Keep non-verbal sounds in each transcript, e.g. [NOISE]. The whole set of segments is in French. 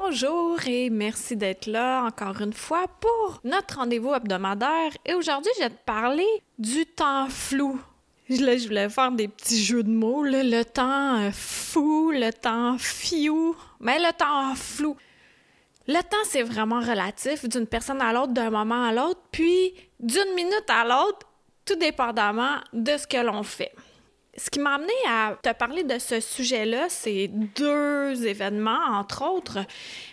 Bonjour et merci d'être là encore une fois pour notre rendez-vous hebdomadaire. Et aujourd'hui, je vais te parler du temps flou. Là, je voulais faire des petits jeux de mots, là. le temps euh, fou, le temps fiou, mais le temps flou. Le temps, c'est vraiment relatif d'une personne à l'autre, d'un moment à l'autre, puis d'une minute à l'autre, tout dépendamment de ce que l'on fait. Ce qui m'a amené à te parler de ce sujet-là, c'est deux événements, entre autres.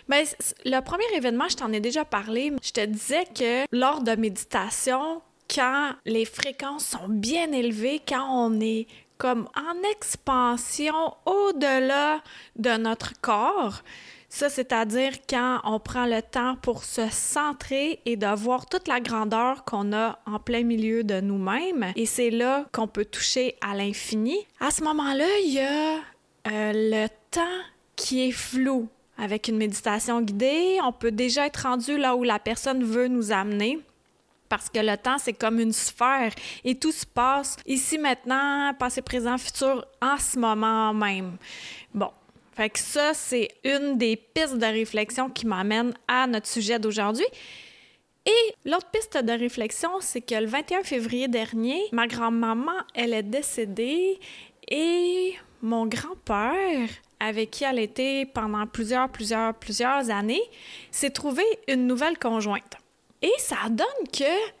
Mais ben, le premier événement, je t'en ai déjà parlé. Je te disais que lors de méditation, quand les fréquences sont bien élevées, quand on est comme en expansion au-delà de notre corps, ça, c'est-à-dire quand on prend le temps pour se centrer et de voir toute la grandeur qu'on a en plein milieu de nous-mêmes. Et c'est là qu'on peut toucher à l'infini. À ce moment-là, il y a euh, le temps qui est flou. Avec une méditation guidée, on peut déjà être rendu là où la personne veut nous amener parce que le temps, c'est comme une sphère et tout se passe ici, maintenant, passé, présent, futur, en ce moment même. Bon, fait que ça, c'est une des pistes de réflexion qui m'amène à notre sujet d'aujourd'hui. Et l'autre piste de réflexion, c'est que le 21 février dernier, ma grand-maman, elle est décédée et mon grand-père, avec qui elle était pendant plusieurs, plusieurs, plusieurs années, s'est trouvé une nouvelle conjointe. Et ça donne que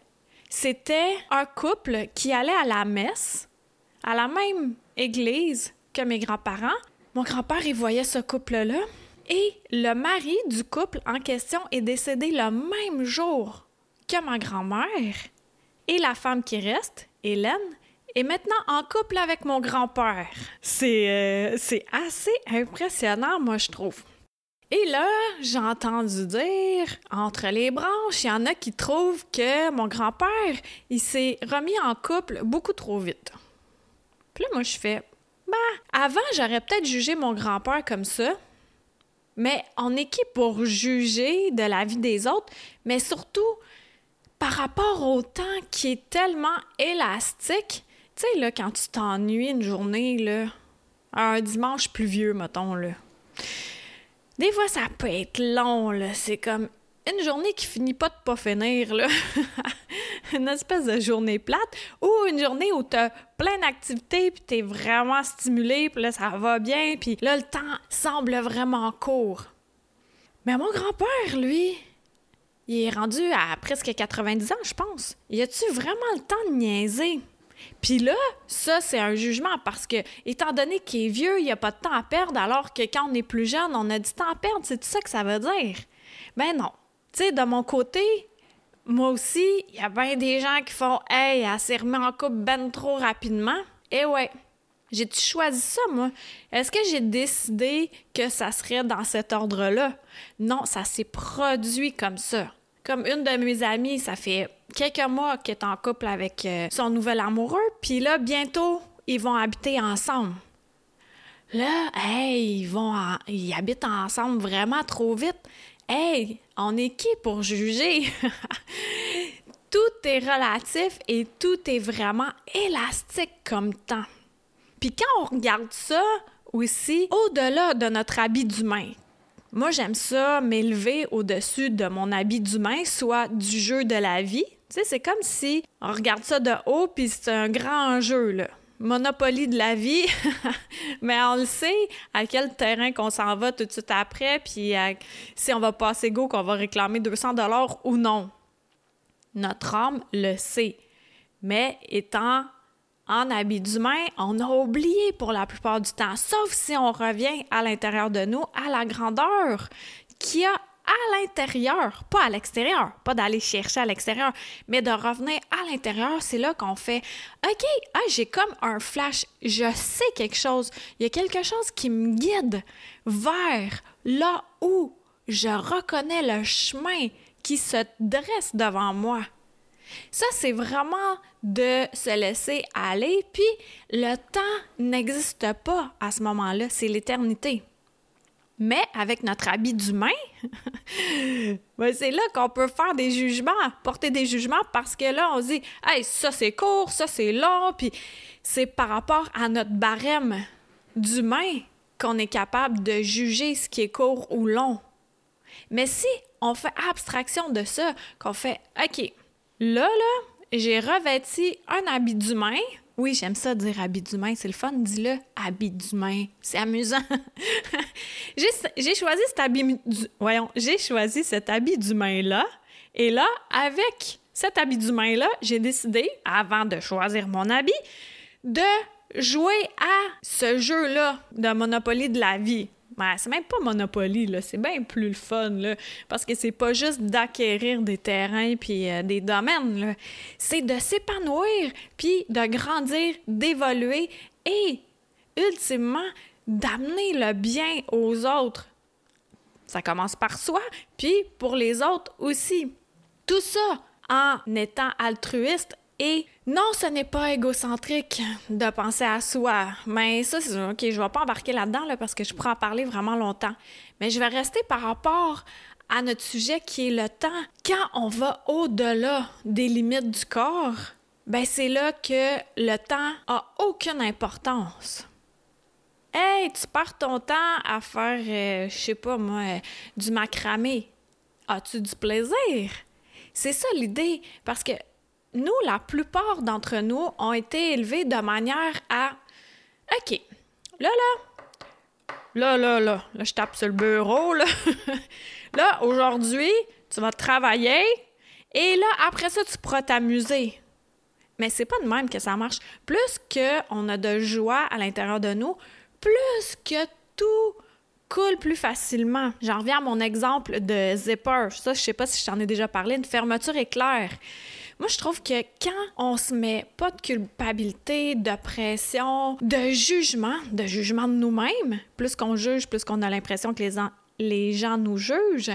c'était un couple qui allait à la messe, à la même église que mes grands-parents, mon grand-père, il voyait ce couple-là. Et le mari du couple en question est décédé le même jour que ma grand-mère. Et la femme qui reste, Hélène, est maintenant en couple avec mon grand-père. C'est euh, assez impressionnant, moi, je trouve. Et là, j'ai entendu dire, entre les branches, il y en a qui trouvent que mon grand-père, il s'est remis en couple beaucoup trop vite. Puis là, moi, je fais, ben, avant, j'aurais peut-être jugé mon grand-père comme ça. Mais on est qui pour juger de la vie des autres, mais surtout par rapport au temps qui est tellement élastique. Tu sais, là, quand tu t'ennuies une journée, là, un dimanche pluvieux, mettons, là. Des fois, ça peut être long, là. C'est comme une journée qui finit pas de pas finir, là. [LAUGHS] [LAUGHS] une espèce de journée plate, ou une journée où tu as plein d'activités, puis tu vraiment stimulé, puis là, ça va bien, puis là, le temps semble vraiment court. Mais mon grand-père, lui, il est rendu à presque 90 ans, je pense. Y a-tu vraiment le temps de niaiser? Puis là, ça, c'est un jugement parce que, étant donné qu'il est vieux, il n'y a pas de temps à perdre, alors que quand on est plus jeune, on a du temps à perdre. C'est tout ça que ça veut dire. Ben non. Tu sais, de mon côté, moi aussi, il y a bien des gens qui font Hey, elle s'est remis en couple ben trop rapidement. Eh ouais, j'ai-tu choisi ça, moi? Est-ce que j'ai décidé que ça serait dans cet ordre-là? Non, ça s'est produit comme ça. Comme une de mes amies, ça fait quelques mois qu'elle est en couple avec euh, son nouvel amoureux, puis là, bientôt, ils vont habiter ensemble. Là, hey, ils vont, ils habitent ensemble vraiment trop vite. Hey, on est qui pour juger? [LAUGHS] tout est relatif et tout est vraiment élastique comme temps. Puis quand on regarde ça aussi, au-delà de notre habit d'humain, moi j'aime ça m'élever au-dessus de mon habit d'humain, soit du jeu de la vie. Tu sais, c'est comme si on regarde ça de haut, puis c'est un grand jeu, là. Monopoly de la vie, [LAUGHS] mais on le sait à quel terrain qu'on s'en va tout de suite après, puis si on va passer go, qu'on va réclamer 200 dollars ou non. Notre âme le sait, mais étant en habit d'humain, on a oublié pour la plupart du temps, sauf si on revient à l'intérieur de nous, à la grandeur qui a à l'intérieur, pas à l'extérieur, pas d'aller chercher à l'extérieur, mais de revenir à l'intérieur, c'est là qu'on fait OK, ah, j'ai comme un flash, je sais quelque chose, il y a quelque chose qui me guide vers là où je reconnais le chemin qui se dresse devant moi. Ça, c'est vraiment de se laisser aller, puis le temps n'existe pas à ce moment-là, c'est l'éternité. Mais avec notre habit d'humain, [LAUGHS] ben c'est là qu'on peut faire des jugements, porter des jugements parce que là, on dit, hey, ça c'est court, ça c'est long, puis c'est par rapport à notre barème d'humain qu'on est capable de juger ce qui est court ou long. Mais si on fait abstraction de ça, qu'on fait, OK, là, là, j'ai revêti un habit d'humain, oui, j'aime ça dire habit d'humain, c'est le fun, dis-le, habit d'humain, c'est amusant. [LAUGHS] j'ai choisi cet habit, habit d'humain-là, et là, avec cet habit d'humain-là, j'ai décidé, avant de choisir mon habit, de jouer à ce jeu-là de Monopoly de la vie. C'est même pas Monopoly. C'est bien plus le fun. Parce que c'est pas juste d'acquérir des terrains puis euh, des domaines. C'est de s'épanouir puis de grandir, d'évoluer et, ultimement, d'amener le bien aux autres. Ça commence par soi, puis pour les autres aussi. Tout ça en étant altruiste et non, ce n'est pas égocentrique de penser à soi. Mais ça, c'est OK, je vais pas embarquer là-dedans là, parce que je pourrais en parler vraiment longtemps. Mais je vais rester par rapport à notre sujet qui est le temps. Quand on va au-delà des limites du corps, ben c'est là que le temps a aucune importance. Hey, tu pars ton temps à faire, euh, je sais pas moi, euh, du macramé. As-tu du plaisir? C'est ça l'idée, parce que nous, la plupart d'entre nous ont été élevés de manière à OK, là, là, là, là, là, là, je tape sur le bureau, là. [LAUGHS] là, aujourd'hui, tu vas travailler et là, après ça, tu pourras t'amuser. Mais c'est pas de même que ça marche. Plus qu'on a de joie à l'intérieur de nous, plus que tout coule plus facilement. J'en reviens à mon exemple de zipper. Ça, je sais pas si je t'en ai déjà parlé, une fermeture éclair. Moi, je trouve que quand on se met pas de culpabilité, de pression, de jugement, de jugement de nous-mêmes, plus qu'on juge, plus qu'on a l'impression que les, les gens nous jugent,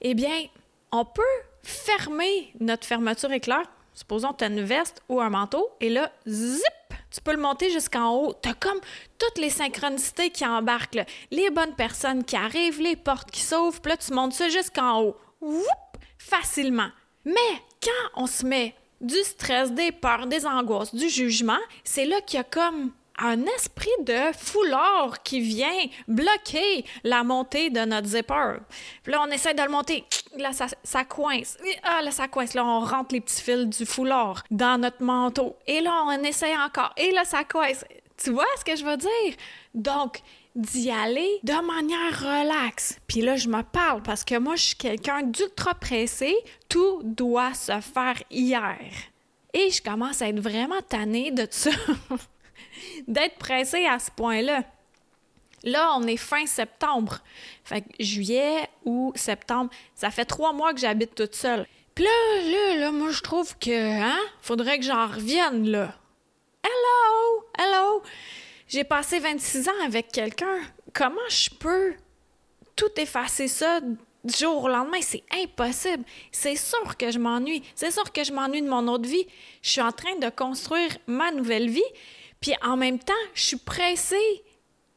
eh bien, on peut fermer notre fermeture éclair. Supposons que tu as une veste ou un manteau, et là, zip, tu peux le monter jusqu'en haut. Tu as comme toutes les synchronicités qui embarquent. Les bonnes personnes qui arrivent, les portes qui s'ouvrent, puis là, tu montes ça jusqu'en haut. Whoop, facilement. Mais quand on se met du stress, des peurs, des angoisses, du jugement, c'est là qu'il y a comme un esprit de foulard qui vient bloquer la montée de notre zipper. Là, on essaie de le monter. Là, ça, ça, coince. Ah, là, ça coince. Là, on rentre les petits fils du foulard dans notre manteau. Et là, on essaie encore. Et là, ça coince. Tu vois ce que je veux dire? Donc, d'y aller de manière relaxe. Puis là, je me parle parce que moi, je suis quelqu'un d'ultra pressé. Tout doit se faire hier. Et je commence à être vraiment tannée de ça, [LAUGHS] d'être pressée à ce point-là. Là, on est fin septembre. Fait que juillet ou septembre, ça fait trois mois que j'habite toute seule. Puis là, là, là, moi, je trouve que, hein, faudrait que j'en revienne, là. Hello! Hello! J'ai passé 26 ans avec quelqu'un. Comment je peux tout effacer ça du jour au lendemain? C'est impossible. C'est sûr que je m'ennuie. C'est sûr que je m'ennuie de mon autre vie. Je suis en train de construire ma nouvelle vie. Puis en même temps, je suis pressée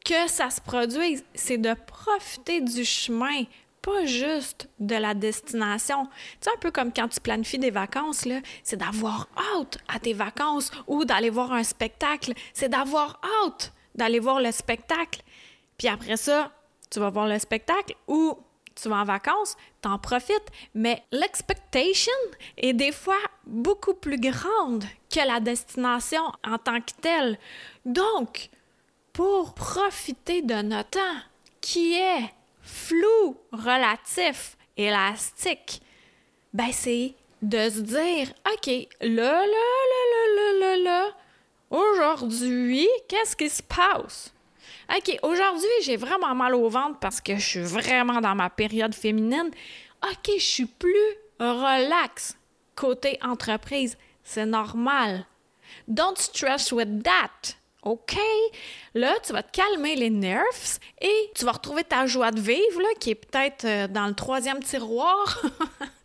que ça se produise. C'est de profiter du chemin, pas juste de la destination. Tu sais, un peu comme quand tu planifies des vacances, c'est d'avoir hâte à tes vacances ou d'aller voir un spectacle. C'est d'avoir hâte d'aller voir le spectacle. Puis après ça, tu vas voir le spectacle ou tu vas en vacances, t'en profites, mais l'expectation est des fois beaucoup plus grande que la destination en tant que telle. Donc, pour profiter de notre temps, qui est flou, relatif, élastique, ben c'est de se dire, OK, là, là, là, là, là, là, là, aujourd'hui, qu'est-ce qui se passe? OK, aujourd'hui, j'ai vraiment mal au ventre parce que je suis vraiment dans ma période féminine. OK, je suis plus relax côté entreprise. C'est normal. Don't stress with that. OK, là, tu vas te calmer les nerfs et tu vas retrouver ta joie de vivre, là, qui est peut-être euh, dans le troisième tiroir.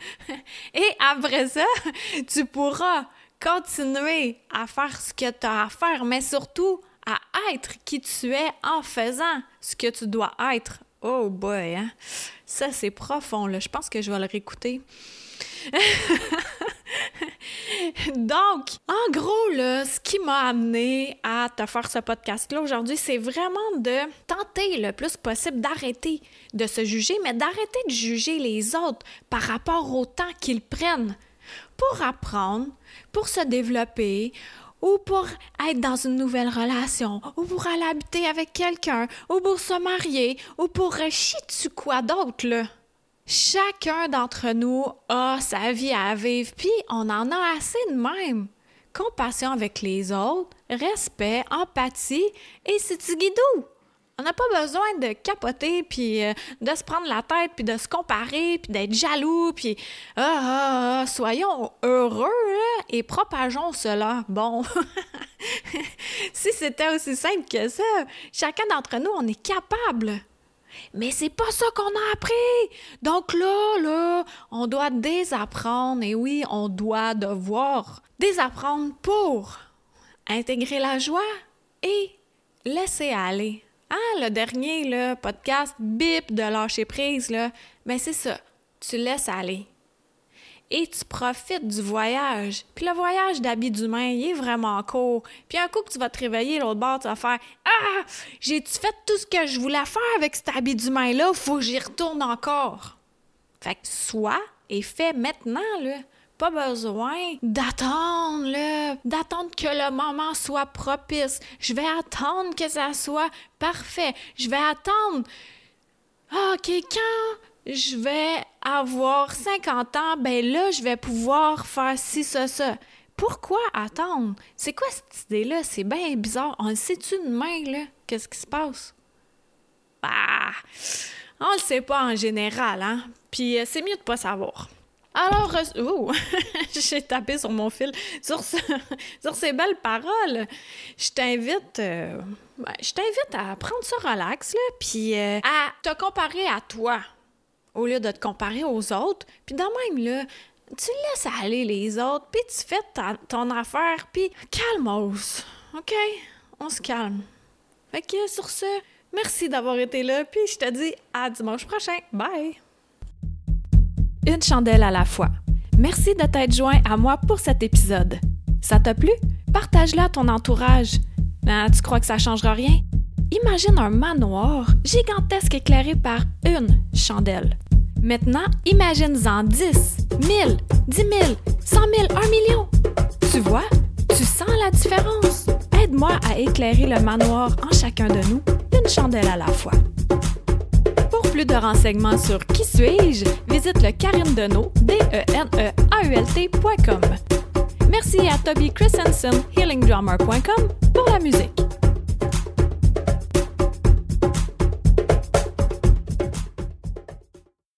[LAUGHS] et après ça, tu pourras continuer à faire ce que tu as à faire, mais surtout à être qui tu es en faisant ce que tu dois être. Oh boy, hein? Ça, c'est profond, là. Je pense que je vais le réécouter. [LAUGHS] [LAUGHS] Donc, en gros, ce qui m'a amené à te faire ce podcast-là aujourd'hui, c'est vraiment de tenter le plus possible d'arrêter de se juger, mais d'arrêter de juger les autres par rapport au temps qu'ils prennent pour apprendre, pour se développer, ou pour être dans une nouvelle relation, ou pour aller habiter avec quelqu'un, ou pour se marier, ou pour chier dessus quoi d'autre, là. Chacun d'entre nous a sa vie à vivre, puis on en a assez de même. Compassion avec les autres, respect, empathie et c'est guidou. On n'a pas besoin de capoter, puis euh, de se prendre la tête, puis de se comparer, puis d'être jaloux, puis ah, ah, ah, soyons heureux et propageons cela. Bon, [LAUGHS] si c'était aussi simple que ça, chacun d'entre nous, on est capable. Mais c'est pas ça qu'on a appris. Donc là, là, on doit désapprendre. Et oui, on doit devoir désapprendre pour intégrer la joie et laisser aller. Ah, le dernier le podcast bip de lâcher prise, là, mais c'est ça. Tu laisses aller. Et tu profites du voyage. Puis le voyage d'habits d'humain, il est vraiment court. Puis un coup que tu vas te réveiller, l'autre bord, tu vas faire Ah, j'ai-tu fait tout ce que je voulais faire avec cet habit d'humain-là? Faut que j'y retourne encore. Fait que soit et fais maintenant, là. Pas besoin d'attendre, là, d'attendre que le moment soit propice. Je vais attendre que ça soit parfait. Je vais attendre. Ah, OK, quand je vais avoir 50 ans, ben là, je vais pouvoir faire ci, ça, ça. Pourquoi attendre? C'est quoi cette idée-là? C'est bien bizarre. On sait-tu de main, là? Qu'est-ce qui se passe? Ah! On le sait pas en général, hein? Puis euh, c'est mieux de pas savoir. Alors, oh, [LAUGHS] j'ai tapé sur mon fil sur, [LAUGHS] sur ces belles paroles. Je t'invite, euh, à prendre ça relax là, puis euh, à te comparer à toi au lieu de te comparer aux autres. Puis de même là, tu laisses aller les autres, puis tu fais ton affaire, puis calmos, ok? On se calme. Fait que sur ce, merci d'avoir été là, puis je te dis à dimanche prochain. Bye une chandelle à la fois. Merci de t'être joint à moi pour cet épisode. Ça t'a plu? Partage-la à ton entourage. Ah, tu crois que ça changera rien? Imagine un manoir gigantesque éclairé par une chandelle. Maintenant, imagine-en 10, 1000, 10 000, 100 000, 1 million. Tu vois? Tu sens la différence? Aide-moi à éclairer le manoir en chacun de nous, une chandelle à la fois plus de renseignements sur Qui suis-je, visite le Deneau, d e n e a u l Merci à Toby Christensen, healingdrummer.com, pour la musique.